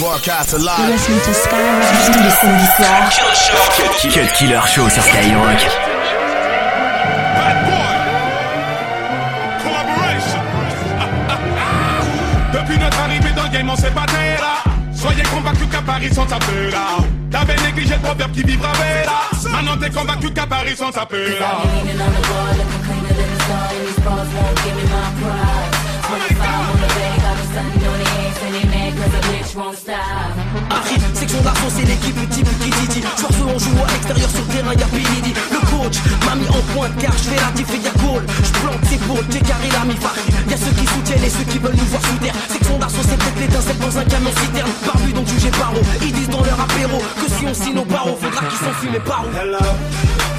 Broadcast alive. You're listening to Skyrock tous les samedis soirs. Cut Killer Show sur Skyrock. Bad boy. Collaboration. Depuis notre arrivée dans le game, on s'est battu là. Soyez convaincus qu'à Paris, sans taper là. T'avais négligé le proverbe qui vivra là. Maintenant t'es convaincu qu'à Paris, sans taper là. Leaning on the wall, looking cleaner than the sun. And these bras won't give me my pride. 25 on the bag, got me stunting on the ass. And they mad cause a bitch won't stop. Arrive, section d'argent, c'est l'équipe type qui dit Soir on joue à l'extérieur sur terrain, y'a Billy Le coach m'a mis en pointe car je fais la diff et y'a goal Je plante ses boules, j'ai carré la mi Y'a ceux qui soutiennent et ceux qui veulent nous voir sous terre Section d'argent, c'est peut-être l'étincelle dans un camion citerne Barbu donc jugé par eau, ils disent dans leur apéro Que si on signe nos barreaux, faudra qu'ils s'enfuient mes barreaux Hello.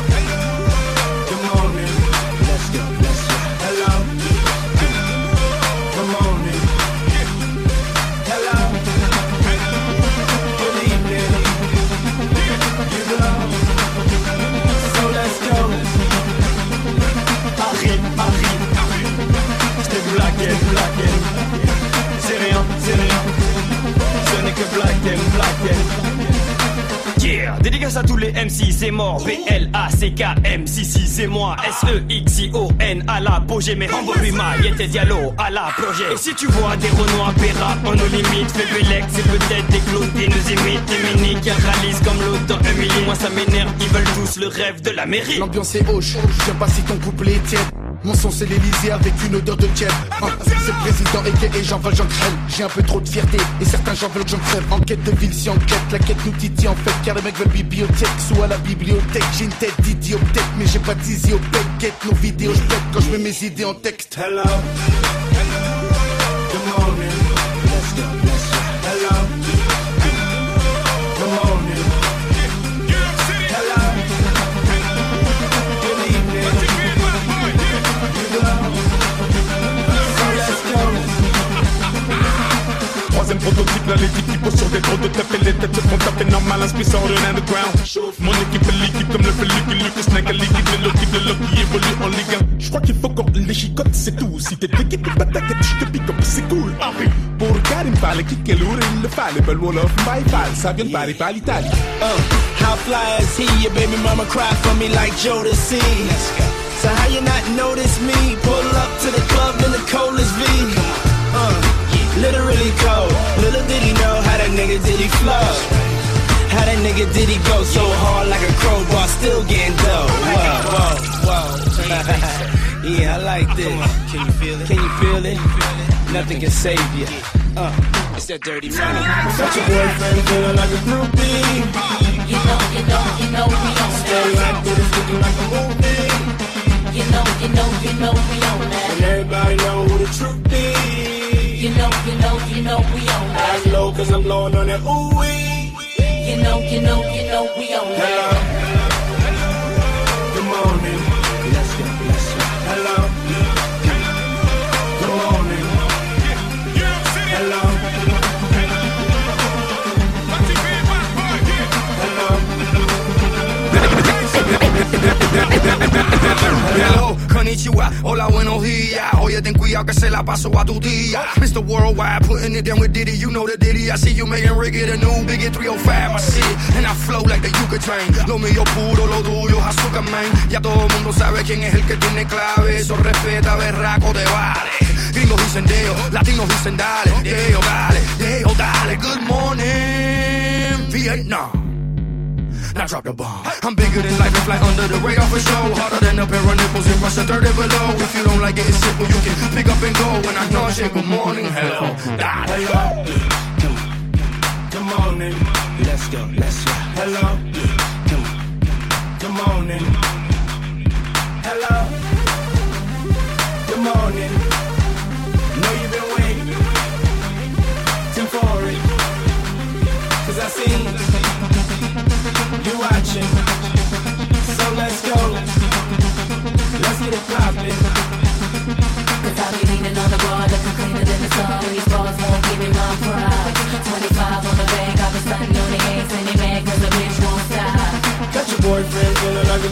Dédicace à tous les MC, c'est mort. B-L-A-C-K-M, si si c'est moi. S-E-X-I-O-N, à l'apogée. Mais Rambo Rima, Yete Diallo, à la projet. Et si tu vois des Renois, Péra, on nous limite. Fais Belek, c'est peut-être des clotés, nous imitent. Des mini qui réalisent comme l'autre Emily. Moi ça m'énerve, ils veulent tous le rêve de la mairie. L'ambiance est hoche, je sais pas si ton couplet est tiède. Mon son c'est l'Elysée avec une odeur de tiède. Ah, c'est président et et j'en veux, j'en crève. J'ai un peu trop de fierté et certains j'en veulent que j'en crève. Enquête de ville, si enquête, la quête nous titille en fait. Car les mecs veulent bibliothèque, soit à la bibliothèque. J'ai une tête d'idiot peut-être, mais j'ai pas bec. Guette nos vidéos, je pète quand je mets mes idées en texte. Hello. Good morning. Let's go. C'est tout. Si t'es d'équipe, pas t'inquiète, je te up, c'est cool. Henri, pour Karim, fallait kicker l'our, il le fallait, belle wall of my vient de Paris, pas l'Italie. Uh, how fly is he? Your baby mama cry for me like Jodeci. So how you not notice me? Pull up to the club in the coldest V. Uh, literally cold. Little did he know how that nigga did he flow. How that nigga did he go so hard like a crowbar, still getting Nothing can save you. Uh, it's that dirty money. Got your boyfriend feeling like a groupie. You know, you know, you know we on Stay that. like this, looking like a movie. You know, you know, you know we on that. And everybody know who the truth is. You know, you know, you know we on that. I'm low cause I'm blowing on that ooh wee. You know, you know, you know we on Hello. that. Good morning. Hola, buenos días. Oye, ten cuidado que se la paso a tu tía. Mr. Worldwide, putting it down with Diddy. You know the Diddy. I see you making Ricky the new Biggie 305. I see it, and I flow like the Yuka train. Lo mío puro, lo tuyo azúcar, man. Ya todo el mundo sabe quién es el que tiene clave. Eso respeta, berraco, te vale. Gringos dicen deo, latinos dicen dale. Deo, dale, deo, dale. Good morning, Vietnam. Now drop the bomb. I'm bigger than life and fly under the radar for show. Harder than a pair of nipples in Russia, 30 below. If you don't like it, it's simple. You can pick up and go. When I know shit, good morning, hello. Die. Hello. Good morning. Let's go, let's go. Hello.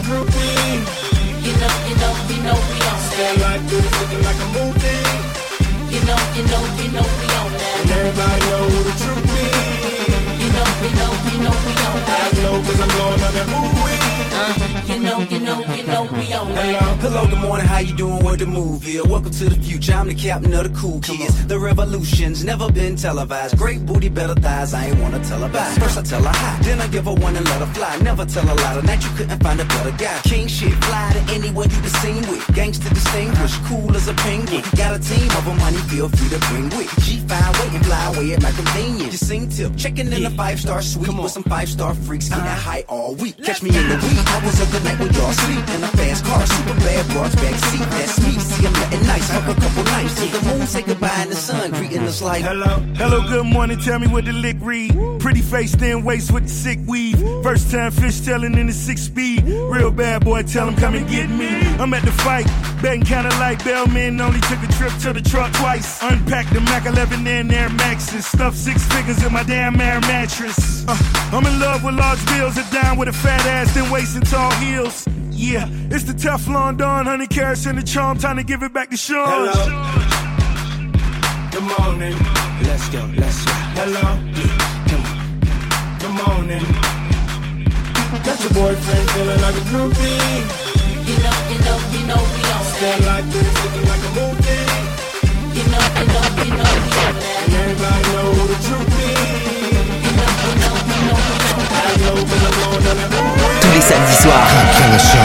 Feeling like a groupie. You know, you know, you know we on that. like this, looking like a movie. You know, you know, you know we on that. And everybody know who the truth be. You know, you know, you know we on that. I know cause I'm going on that movie. Uh, you know, you know, you know we on. Hello, hello, good morning, how you doing? What the move is? Welcome to the future, I'm the captain of the cool kids. The revolution's never been televised. Great booty, better thighs, I ain't wanna tell her bye. First I tell her hi, then I give her one and let her fly. Never tell a lie, tonight you couldn't find a better guy. King shit, fly to anyone you been seen with. Gangster distinguished, cool as a penguin. Got a team of them, money feel free to bring with. G5 waiting, fly away at my convenience. You sing tip, checking in a five star suite with some five star freaks. Getting uh-huh. high all week. Catch me in the week, I was the when sleep. In a fast car, super bad broads back seat. That's me, see I'm letting nice, fuck a couple nights. To the moon, say goodbye in the sun, greeting us like. Hello, hello, good morning. Tell me what the lick read. Pretty face, thin waist with the sick weave. First time fish telling in the six speed. Real bad boy, tell him come and get me. I'm at the fight, betting kinda like Bellman. Only took a trip to the truck twice. Unpacked the Mac 11 and Air Maxes. Stuffed six figures in my damn air mattress. Uh, I'm in love with large bills, a down with a fat ass, then waist and tall heels. Yeah, it's the Teflon Don, honey carrots and the charm. Time to give it back to Sean. Hello. Good morning. Let's go, let's go. Hello. Good morning. Got your boyfriend feeling like a groupie. You know, you know, you know we on Stand that. like this, looking like a movie. You know, you know, you know we on that. And everybody know who the truth be. Tous les samedis soirs.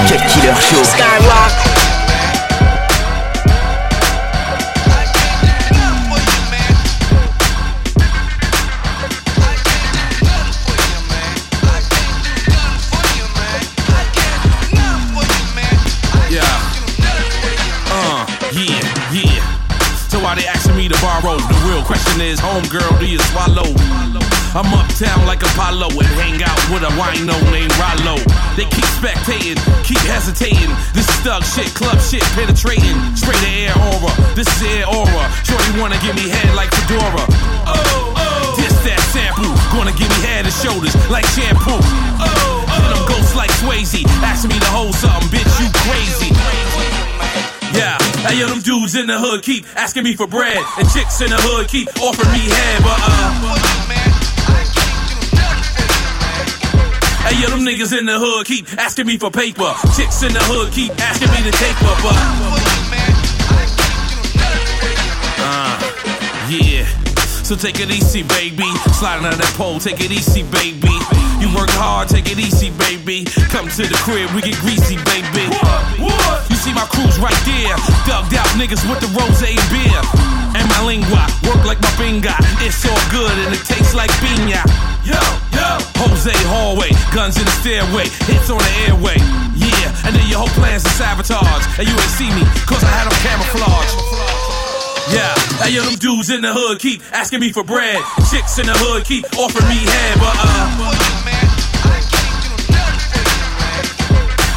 Cut Killer Show. Skyrock. Yeah. Uh, yeah, yeah. So why they asking me to borrow? The real question is, homegirl, do you swallow? I'm uptown like Apollo and hang out with a wino named Rollo. They keep spectating, keep hesitating. This is thug shit, club shit, penetrating. Straight to air aura, this is air aura. Shorty wanna give me head like Fedora. Oh, oh. This that sample, gonna give me head and shoulders like shampoo. Oh, oh. Then I'm ghost like Swayze, asking me to hold something, bitch, you crazy. Yeah, hey yo, them dudes in the hood keep asking me for bread, and chicks in the hood keep offering me head, but uh. Hey yo, them niggas in the hood keep asking me for paper. Chicks in the hood keep asking me to take her, uh, yeah. So take it easy, baby. Sliding on that pole, take it easy, baby. You work hard, take it easy, baby. Come to the crib, we get greasy, baby. You see my crew's right there. Dugged out niggas with the rose and beer. And my lingua, work like my finger. It's all good and it tastes like piña. Yo. Jose hallway, guns in the stairway, hits on the airway. Yeah, and then your whole plan's a sabotage. And you ain't see me, cause I had on camouflage. Yeah, hey yo, them dudes in the hood keep asking me for bread. Chicks in the hood keep offering me head, but uh.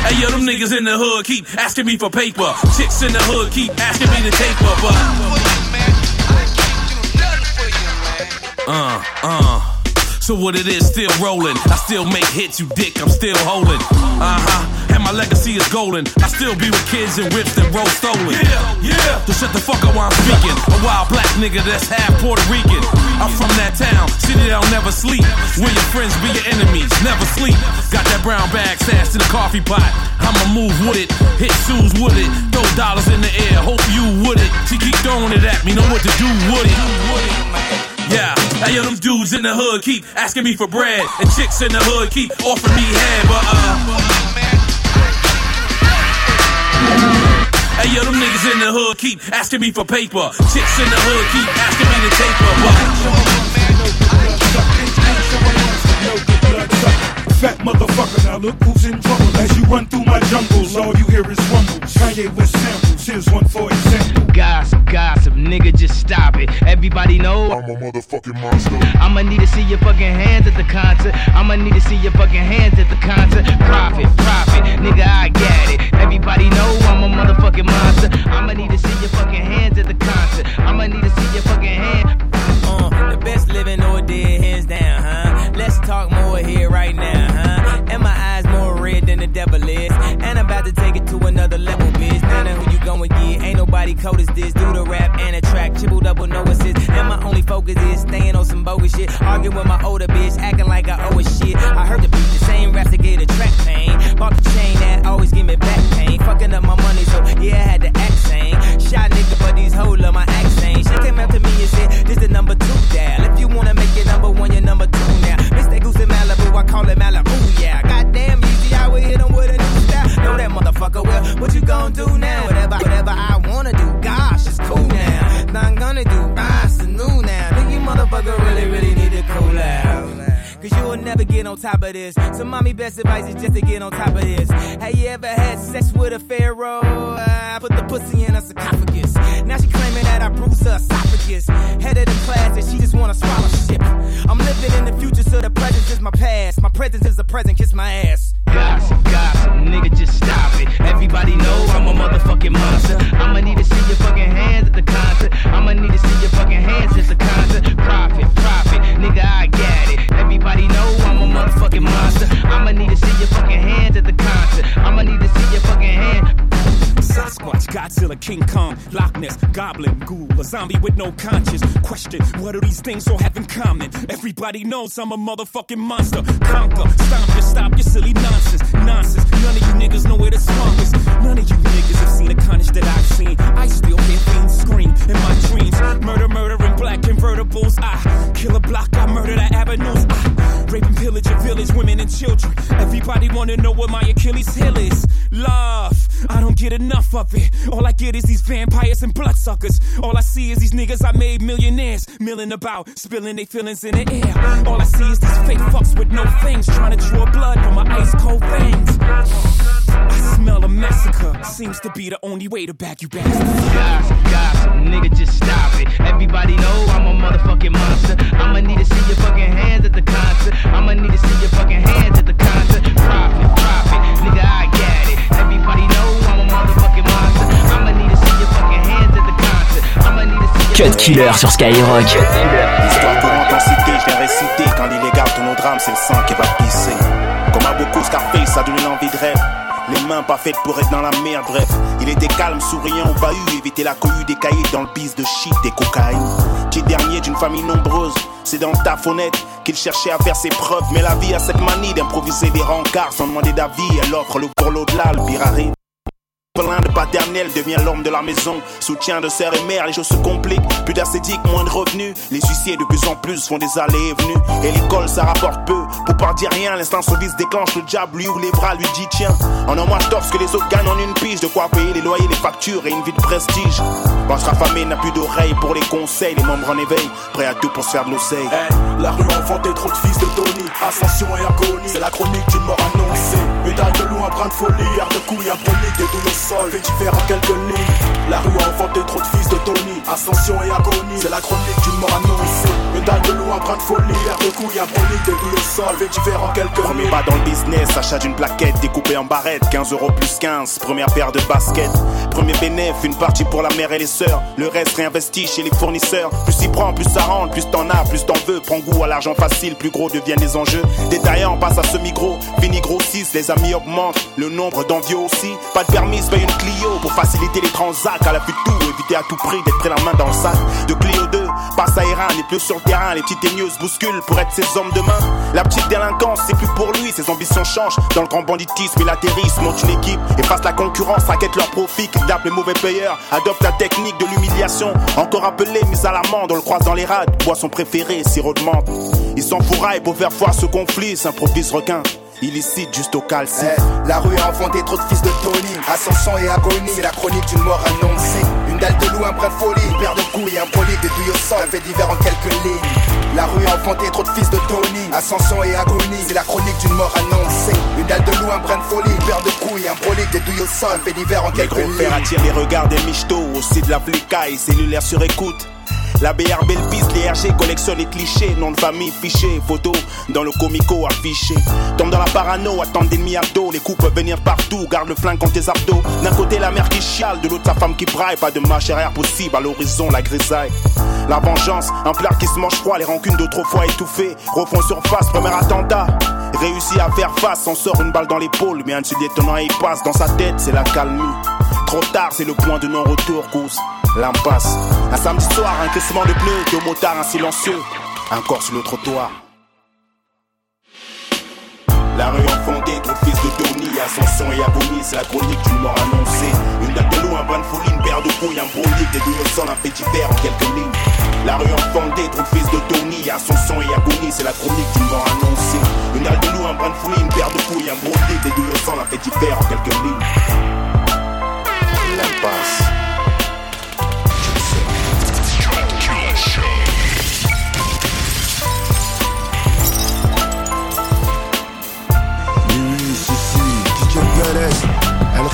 Hey yo, them niggas in the hood keep asking me for paper. Chicks in the hood keep asking me to take her, but uh, uh. So what it is, still rolling. I still make hits, you dick, I'm still holding. Uh huh. And my legacy is golden. I still be with kids and whips that roll stolen. Yeah, yeah. So shut the fuck up while I'm speaking. A wild black nigga that's half Puerto Rican. I'm from that town, city that'll never sleep. Where your friends be your enemies, never sleep. Got that brown bag stashed in a coffee pot. I'ma move with it, hit shoes with it, throw dollars in the air, hope you with it. She keep throwing it at me, know what to do with it. Yeah, hey yo, them dudes in the hood keep asking me for bread, and chicks in the hood keep offering me head, but uh. Hey yo, them niggas in the hood keep asking me for paper. Chicks in the hood keep asking me to take her, but. Fat motherfucker, now look who's in trouble as you run through my jungles. All you hear is rumbles. Kanye West samples, here's one for example. Gossip, gossip, nigga, just stop it. Everybody know I'm a motherfucking monster. I'ma need to see your fucking hands at the concert. I'ma need to see your fucking hands at the concert. Profit, profit, nigga, I get it. Everybody know I'm a motherfucking monster. I'ma need to see your fucking hands at the concert. I'ma need to see your fucking hands. Uh, the best living or dead, hands down, huh? Let's talk more here right now, huh? And my eyes more red than the devil is. And I'm about to take it to another level, bitch. Now know who you Ain't nobody cold as this. Do the rap and the track, triple double no assist. And my only focus is staying on some bogus shit. Arguing with my older bitch, acting like I owe a shit. I heard the beat, the same raps that get a track pain. Bought the chain that always give me back pain. Fucking up my money, so yeah, I had to act sane. Shot nigga, but these hoes love my accent. She came up to me and said, This the number two dial. If you wanna make it number one, you're number two now. Mr. Goose in Malibu, I call it Malibu, yeah. Motherfucker well. What you gonna do now? Whatever, whatever I wanna do. Gosh, it's cool now. Nothing gonna do. Ah, it's new now. Think you motherfucker really, really need to cool out. Cause you'll never get on top of this. So mommy best advice is just to get on top of this. Have you ever had sex with a pharaoh? I put the pussy in a sarcophagus. Now she claiming that I bruised her esophagus. Head of the class and she just wanna swallow shit. I'm living in the future, so the present is my past. My present is the present, kiss my ass. Godzilla, King Kong, Loch Ness, Goblin, Ghoul, a zombie with no conscience. Question, what do these things all have in common? Everybody knows I'm a motherfucking monster. Conquer, stomp your, stop your silly nonsense. Nonsense, none of you niggas know where the swamp is. None of you niggas have seen the carnage that I've seen. I still hear fiends scream in my dreams. Murder, murder in black convertibles. I kill a block, I murder the avenues. I rape and pillage a village, women and children. Everybody wanna know what my Achilles heel is. Enough of it. All I get is these vampires and bloodsuckers. All I see is these niggas I made millionaires, milling about, spilling their feelings in the air. All I see is these fake fucks with no fangs, trying to draw blood from my ice cold veins. I smell a massacre. Seems to be the only way to back you bastards. Gossip, gossip, nigga, just stop it. Everybody know I'm a motherfucking monster. I'ma need to see your fucking hands at the concert. I'ma need to see your fucking hands at the concert. Profit, Cut Killer sur Skyrock. L'histoire courante en cité, je l'ai récité Quand l'illégal tourne au drame, c'est le sang qui va pisser Comme à beaucoup Scarface, ça donne une envie de rêve les mains pas faites pour être dans la merde, bref. Il était calme, souriant, au bahut, éviter la cohue des cahiers dans le bise de shit et cocaïne. Petit dernier d'une famille nombreuse, c'est dans le taf honnête qu'il cherchait à faire ses preuves. Mais la vie a cette manie d'improviser des rencarts sans demander d'avis. Elle offre le pour l'au-delà, le pire arrive. Plein de paternel devient l'homme de la maison. Soutien de sœur et mère, les choses se compliquent. Plus d'ascétique, moins de revenus. Les huissiers de plus en plus font des allées et venues. Et l'école, ça rapporte peu. Pour pas dire rien, l'instant service déclenche. Le diable lui ouvre les bras, lui dit tiens. En un mois, je ce que les autres gagnent en une pige. De quoi payer les loyers, les factures et une vie de prestige. Quand sera famé, n'a plus d'oreilles pour les conseils. Les membres en éveil, prêts à tout pour se faire de l'oseille. La rue a enfanté trop de fils de Tony. Ascension et agonie, c'est la chronique d'une mort annoncée. Médaille de un brin de folie, air de couille, un brolique, des douilles au sol, fait divers en quelques lignes. La rue a enfanté trop de fils de Tony. Ascension et agonie, c'est la chronique d'une mort annoncée. Médaille de loup, un brin de folie, air de couille, un brolique, des douilles au sol, fait divers en quelques Premier lignes. pas dans le business, achat d'une plaquette découpée en barrettes, 15 euros plus 15, première paire de baskets. Premier bénéf, une partie pour la mère et les sœurs, le reste réinvesti chez les fournisseurs. Plus t'y prends, plus ça rentre, plus t'en as, plus t'en veux. Prends goût à l'argent facile, plus gros deviennent les enjeux. Détaillant, passe à semi-gros, fini grossissent, les amis augmentent, le nombre d'envieux aussi. Pas de permis, paye une Clio pour faciliter les transacts. À la de tout, éviter à tout prix d'être pris la main dans le sac. De Clio 2, passe à Iran, les plus sur le terrain, les petites teigneuses bousculent pour être ses hommes demain. La petite délinquance, c'est plus pour lui, ses ambitions changent. Dans le grand banditisme, il atterrisse, monte une équipe, efface la concurrence, raquette leur profit, kidnappe les mauvais payeurs, adopte la technique de l'humiliation. Encore appelé, mise à l'amende, on le croise dans les rades, boisson préférée, sirop de menthe. Il s'enfouraille pour faire foire ce conflit, s'improvise requin. Illicite juste au calcit. Eh, la rue a enfanté trop de fils de Tony. Ascension et agonie, c'est la chronique d'une mort annoncée. Une dalle de loup, un brin de folie, paire de couilles, un prolique, des douilles au sol, un fait divers en quelques lignes. La rue a enfanté trop de fils de Tony. Ascension et agonie, c'est la chronique d'une mort annoncée. Une dalle de loup, un brin de folie, paire de couilles, un prolique, des douilles au sol, un fait divers en Les quelques gros lignes. fers attirent les regards des michtos, aussi de la flicaille, cellulaire sur écoute. La BRB le piste, les RG collectionnent les clichés, nom de famille fiché, photo dans le comico affiché. Tombe dans la parano, attendent d'ennemis à dos, les coups peuvent venir partout, garde le flingue contre tes abdos. D'un côté la mère qui chiale, de l'autre sa femme qui braille, pas de marche arrière possible, à l'horizon la grisaille. La vengeance, un plat qui se mange froid, les rancunes d'autrefois étouffées, refont surface, premier attentat. Réussit à faire face, on sort une balle dans l'épaule, mais un dessus détonnant il passe dans sa tête, c'est la calmie. Trop tard, c'est le point de non-retour, cause l'impasse. Un samedi soir, un crissement de pneus, deux motards, un silencieux, un corps sur le trottoir. La rue enfantée, trop fils de Tony, Ascension et agonie, c'est la chronique d'une mort annoncée. Une date de loup, un brin de folie, une paire de couilles, un brolique, des sol, un petit en quelques lignes. La rue enfantée, trop fils de Tony, Ascension et agonie, c'est la chronique d'une mort annoncée. Une dalle de loup, un brin de folie, une paire de couilles, un brolique, des sol, un petit en quelques lignes. L'impasse.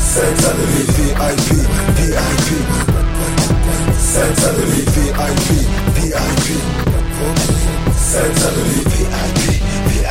Set à VIP, VIP Set à VIP, VIP Set à VIP, VIP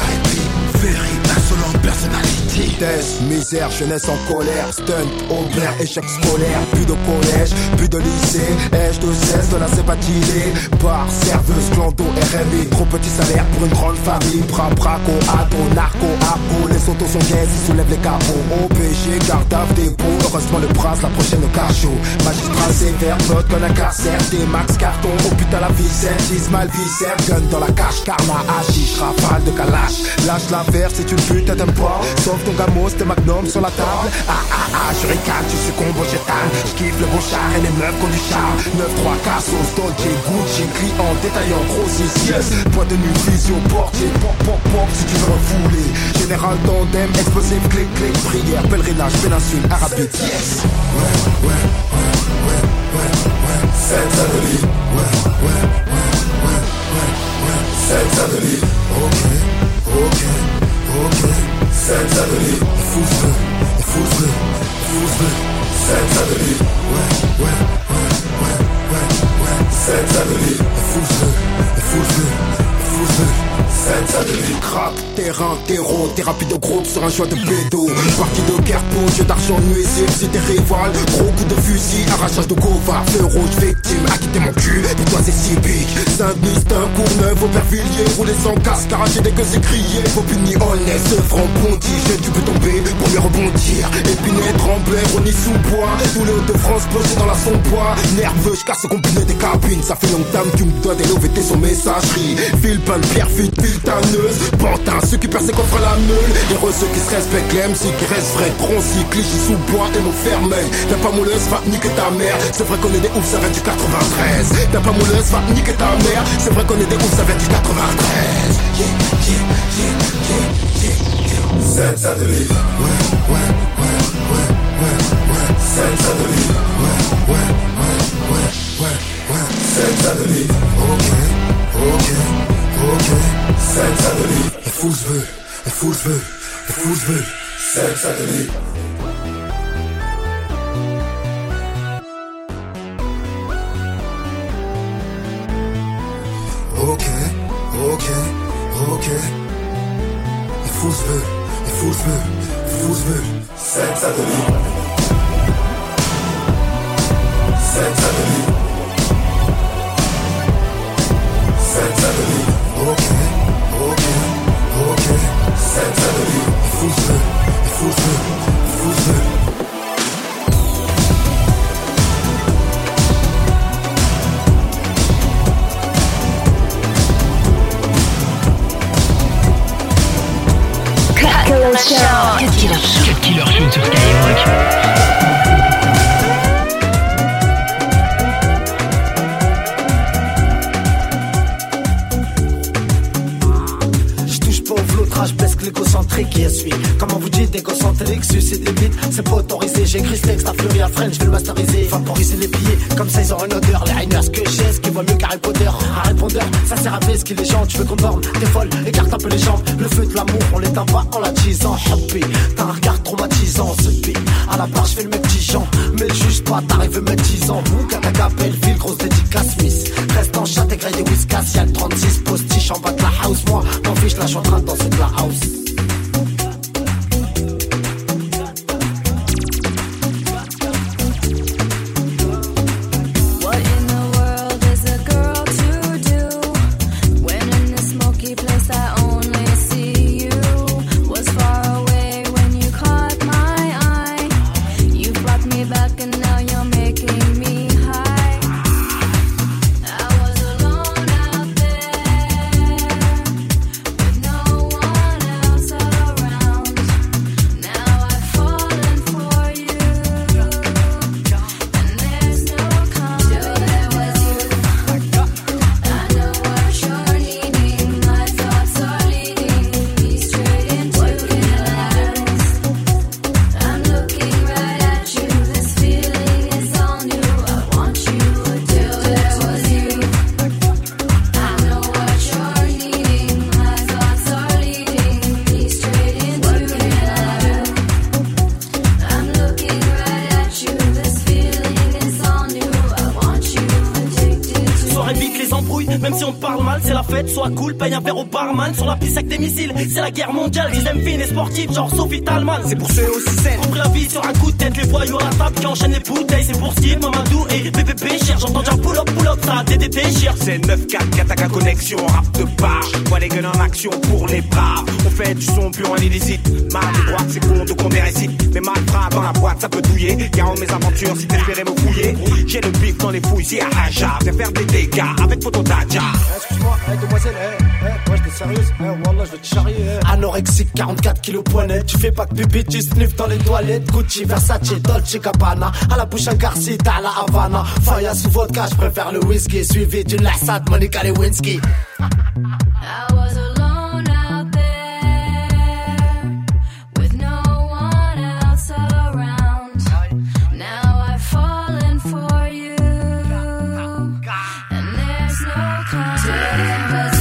Very insolent personnalité. Test, misère, jeunesse en colère, stunt, Aubert, échec scolaire, plus de collège, plus de lycée, ai-je de cesse de la sépatilée, bar, serveuse, clando, RMI, trop petit salaire pour une grande famille, bras, braco, ado, narco, arco, les autos sont gays, ils soulèvent les capots, OPG, garde à dépôt, heureusement le prince, la prochaine cachot, magistrat sévère, vote qu'on incarcère, des max carton, putain la vicette, mal viscère, gun dans la cache, karma, hachiche, rafale de calache, lâche l'affaire si tu le putes, t'aimes pas, sauf ton gamos, tes magnum sur la table. Ah ah ah, je ricane, tu succombes au j'étale. Je kiffe le beau char et les meufs qui ont du charme. 9-3 Cassos, Dolce, Gucci, détaillant, gros yes. De nuit, vision, portier, pop, pop, pop, si tu veux refouler. Général tandem, explosif, clic, clic, prière, pèlerinage, péninsule, arabique, yes. Ouais, ouais, ouais, ouais, choix de bédo. Partie de guerre pour jeu d'argent nuisible, si t'es rival. Gros coup de fusil, arrachage de gova, feu rouge, victime, a quitté mon cul, et toi c'est. Saint-Denis, un Courneuve, Aubervilliers, rouler sans casque, arracher dès que c'est crié. Faut punir honnête, franc bondi, tu peux tomber pour mieux rebondir. Épinay, tremblay, Rony sous bois, tous les Hauts-de-France posés dans la son. Nerveux, je casse le combiné des cabines, ça fait longtemps que tu me dois des l'OVT sur messagerie. File plein de pierre fuite, filtaneuse. Pantin, ceux qui coffres à la meule. Héros, ceux qui se respectent, l'aime, ceux qui restent vrais. Sous bois et mon fermé. T'as pas mouleuse, va niquer ta mère. C'est vrai qu'on est des oufs, ça du 93. T'as pas mouleuse, va niquer ta mère mer C'est vrai qu'on est des groupes, oufs avec du 93 yeah, yeah, yeah, yeah, yeah, yeah. satellite Ouais, ouais, ouais, ouais, ouais, ouais satellite Ouais, ouais, ouais, ouais, ouais, ouais satellite Ok, ok, ok satellite La foule se veut, la foule se veut, la foule se veut satellite Vursun, vursun, sen satılın ont une odeur. Les Rainers que j'ai, ce qui vaut mieux qu'Harry Potter. Un répondeur, ça sert à ce qu'il est gens. Tu veux qu'on dorme, t'es folle, écarte un peu les jambes. Le feu de l'amour, on l'éteint pas en l'attisant. Happy, t'as un regard traumatisant. Ce à la barre, je fais le petit Jean. Mais juge pas, t'arrives mettre 10 ans. Bouc, à belle ville, grosse dédicace Smith. Reste en chat, gré des whiskas. Y'a le 36 postiche en bas de la house. Moi, m'en fiche, là, je suis en train de danser de la house. C'est la guerre mondiale. Dixième fine et sportive, genre Sophie Talman. C'est pour ceux aussi saines. On la vie sur un coup de tête, les voyous à la table qui enchaînent les bouteilles. C'est pour Steve, Mamadou et BBP cher. J'entends déjà pull up, pull up, ça a DDT cher. C'est 9-4, Kataka connexion, rap de bar. Vois les gueules en action pour les braves. On fait du son pur en illicite. Mal et droite, c'est con, donc on des récits. Mais mal dans la boîte, ça peut douiller. Garant mes aventures si t'espérais me fouiller. J'ai le bif dans les fouilles, c'est à Aja. Viens faire des dégâts avec photo d'Aja. Excuse-moi, demoiselle, eh, ouais, t'es sérieuse Eh, wallah, je vais te charrier. Eh. Anorexique, 44 kilos poignet. Tu fais pas que pipi, tu sniffes dans les toilettes. Gucci, Versace, Dolce Gabbana. À la bouche, un garcite, à la Havana. Faya sous vodka, je préfère le whisky. Suivi d'une lassade, Monica Lewinsky. I was alone out there with no one else around. Now I've fallen for you, and there's no consolation.